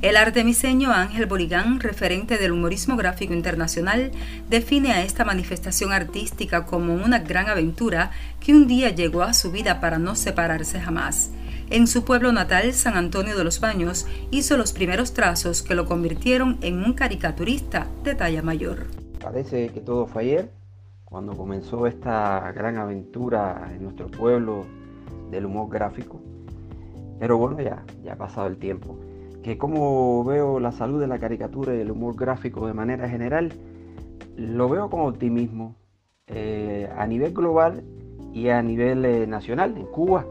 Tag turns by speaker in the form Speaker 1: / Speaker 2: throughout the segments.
Speaker 1: El artemiseño Ángel Boligán, referente del humorismo gráfico internacional, define a esta manifestación artística como una gran aventura que un día llegó a su vida para no separarse jamás. En su pueblo natal, San Antonio de los Baños, hizo los primeros trazos que lo convirtieron en un caricaturista de talla mayor.
Speaker 2: Parece que todo fue ayer, cuando comenzó esta gran aventura en nuestro pueblo del humor gráfico. Pero bueno, ya, ya ha pasado el tiempo que como veo la salud de la caricatura y el humor gráfico de manera general, lo veo con optimismo eh, a nivel global y a nivel eh, nacional, en Cuba.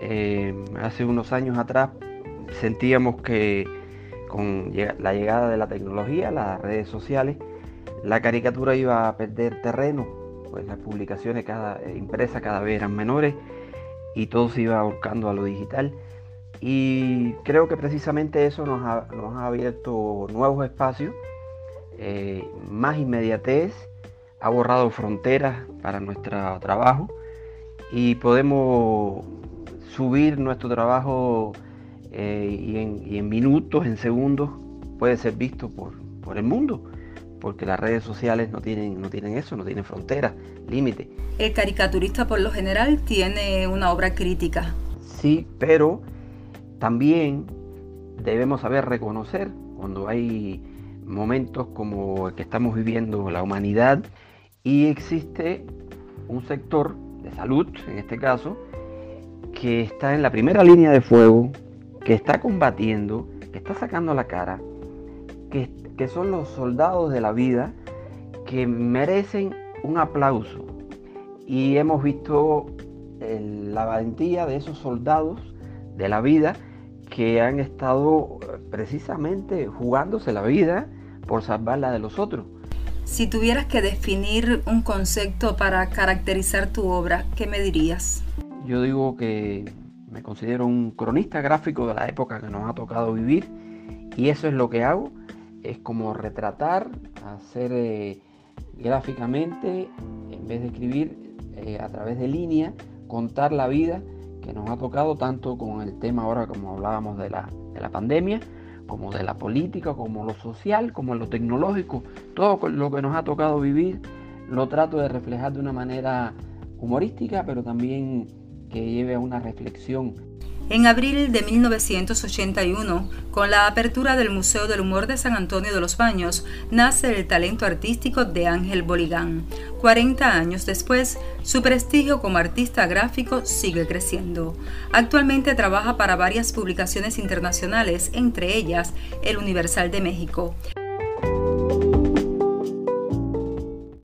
Speaker 2: Eh, hace unos años atrás sentíamos que con la llegada de la tecnología, las redes sociales, la caricatura iba a perder terreno, pues las publicaciones cada, impresas cada vez eran menores y todo se iba buscando a lo digital. Y creo que precisamente eso nos ha, abierto nuevos espacios, eh, más inmediatez, ha borrado fronteras para nuestro trabajo y podemos subir nuestro trabajo eh, y, en, minutos, en segundos, puede ser visto por, por el mundo porque las redes sociales no tienen, no tienen eso, no tienen fronteras, límites.
Speaker 1: El caricaturista por lo general tiene una obra crítica.
Speaker 2: Sí, pero también debemos saber reconocer cuando hay momentos como el que estamos viviendo la humanidad y existe un sector de salud, en este caso, que está en la primera línea de fuego, que está combatiendo, que está sacando la cara, que, que son los soldados de la vida, que merecen un aplauso. Y hemos visto la valentía de esos soldados de la vida que han estado eh, precisamente jugándose la vida por salvar la de los otros.
Speaker 1: Si tuvieras que definir un concepto para caracterizar tu obra, ¿qué me dirías?
Speaker 2: Yo digo que me considero un cronista gráfico de la época que nos ha tocado vivir y eso es lo que hago, es como retratar, hacer eh, gráficamente, en vez de escribir eh, a través de línea, contar la vida que nos ha tocado tanto con el tema ahora como hablábamos de la, de la pandemia, como de la política, como lo social, como lo tecnológico, todo lo que nos ha tocado vivir, lo trato de reflejar de una manera humorística, pero también que lleve a una reflexión
Speaker 1: en abril de 1981, con la apertura del Museo del Humor de San Antonio de los Baños, nace el talento artístico de Ángel Boligán. 40 años después, su prestigio como artista gráfico sigue creciendo. Actualmente trabaja para varias publicaciones internacionales, entre ellas El Universal de México.